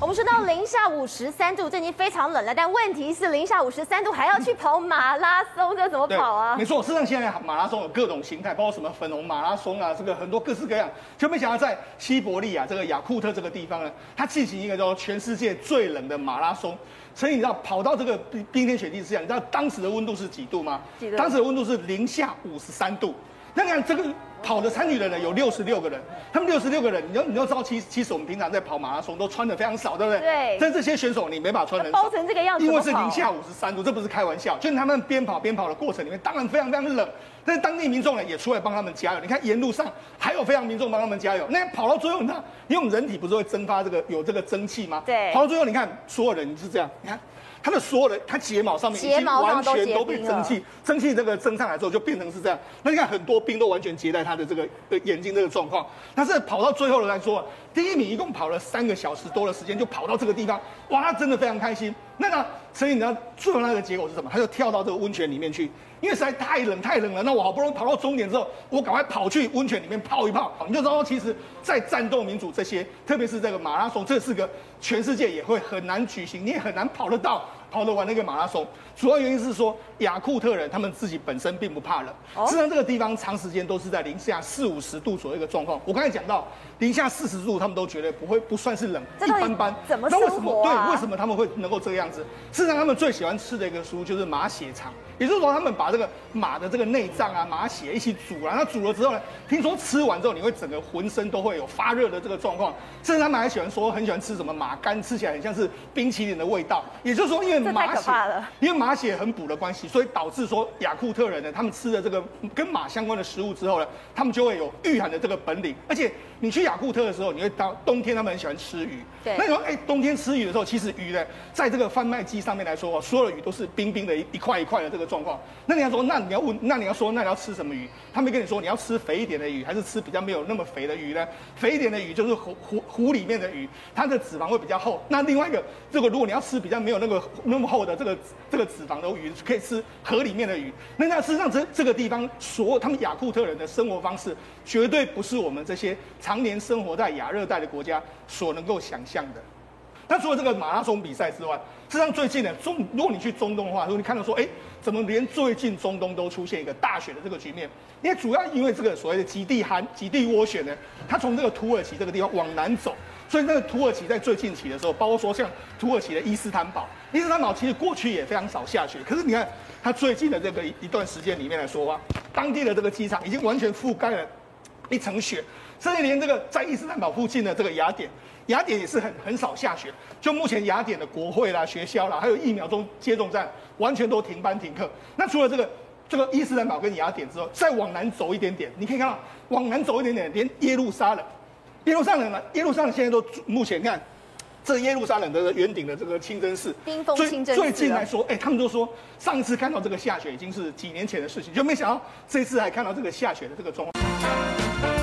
我们说到零下五十三度，这已经非常冷了。但问题是，零下五十三度还要去跑马拉松，这怎么跑啊？没错，事实上现在马拉松有各种形态，包括什么粉红马拉松啊，这个很多各式各样。就没想到在西伯利亚这个雅库特这个地方呢，它进行一个叫全世界最冷的马拉松。所以你知道跑到这个冰冰天雪地之下，你知道当时的温度是几度吗？几度？当时的温度是零下五十三度。那你看这个。跑的参与的人有六十六个人，他们六十六个人，你要你要知道，其其实我们平常在跑马拉松都穿的非常少，对不对？对。但这些选手你没办法穿的包成这个样子，因为是零下五十三度，这不是开玩笑。就是他们边跑边跑的过程里面，当然非常非常冷。但是当地民众呢也出来帮他们加油。你看沿路上还有非常民众帮他们加油。那跑到最后，你看，因为我们人体不是会蒸发这个有这个蒸汽吗？对。跑到最后，你看所有人是这样，你看。他的所有的，他睫毛上面已经完全都被蒸汽，蒸汽这个蒸上来之后就变成是这样。那你看很多冰都完全结在他的这个眼睛这个状况。但是跑到最后的来说，第一名一共跑了三个小时多的时间就跑到这个地方，哇，他真的非常开心。那个，所以你知道最后那个结果是什么？他就跳到这个温泉里面去，因为实在太冷太冷了。那我好不容易跑到终点之后，我赶快跑去温泉里面泡一泡。你就知道，其实，在战斗民主这些，特别是这个马拉松，这是个全世界也会很难举行，你也很难跑得到。跑得完那个马拉松，主要原因是说雅库特人他们自己本身并不怕冷，实际上这个地方长时间都是在零下四五十度左右的状况。我刚才讲到零下四十度，他们都觉得不会不算是冷，一般般。怎？那为什么？对，为什么他们会能够这个样子？事实上，他们最喜欢吃的一个食物就是马血肠，也就是说，他们把这个马的这个内脏啊、马血一起煮了，那煮了之后呢，听说吃完之后你会整个浑身都会有发热的这个状况。甚至他们还喜欢说很喜欢吃什么马肝，吃起来很像是冰淇淋的味道。也就是说，因为马血，因为马血很补的关系，所以导致说雅库特人呢，他们吃了这个跟马相关的食物之后呢，他们就会有御寒的这个本领。而且你去雅库特的时候，你会到冬天他们很喜欢吃鱼。对。那你说，哎、欸，冬天吃鱼的时候，其实鱼呢，在这个贩卖机上面来说，所有的鱼都是冰冰的一一块一块的这个状况。那你要说，那你要问，那你要说，那你要吃什么鱼？他们跟你说，你要吃肥一点的鱼，还是吃比较没有那么肥的鱼呢？肥一点的鱼就是湖湖湖里面的鱼，它的脂肪会比较厚。那另外一个，这个如果你要吃比较没有那个那么厚的这个。这个脂肪的鱼可以吃河里面的鱼，那那事实上这这个地方所有他们雅库特人的生活方式，绝对不是我们这些常年生活在亚热带的国家所能够想象的。那除了这个马拉松比赛之外，事实上最近呢中，如果你去中东的话，如果你看到说，哎，怎么连最近中东都出现一个大雪的这个局面？因为主要因为这个所谓的极地寒、极地涡旋呢，它从这个土耳其这个地方往南走。所以那个土耳其在最近期的时候，包括说像土耳其的伊斯坦堡，伊斯坦堡其实过去也非常少下雪，可是你看它最近的这个一段时间里面来说啊，当地的这个机场已经完全覆盖了一层雪，甚至连这个在伊斯坦堡附近的这个雅典，雅典也是很很少下雪。就目前雅典的国会啦、学校啦，还有疫苗中接种站，完全都停班停课。那除了这个这个伊斯兰堡跟雅典之后，再往南走一点点，你可以看到往南走一点点，连耶路撒冷。耶路撒冷呢？耶路撒冷现在都目前看，这耶路撒冷的圆顶的这个清真寺，冰封清真寺。最近来说，哎、欸，他们都说上一次看到这个下雪已经是几年前的事情，就没想到这次还看到这个下雪的这个状况。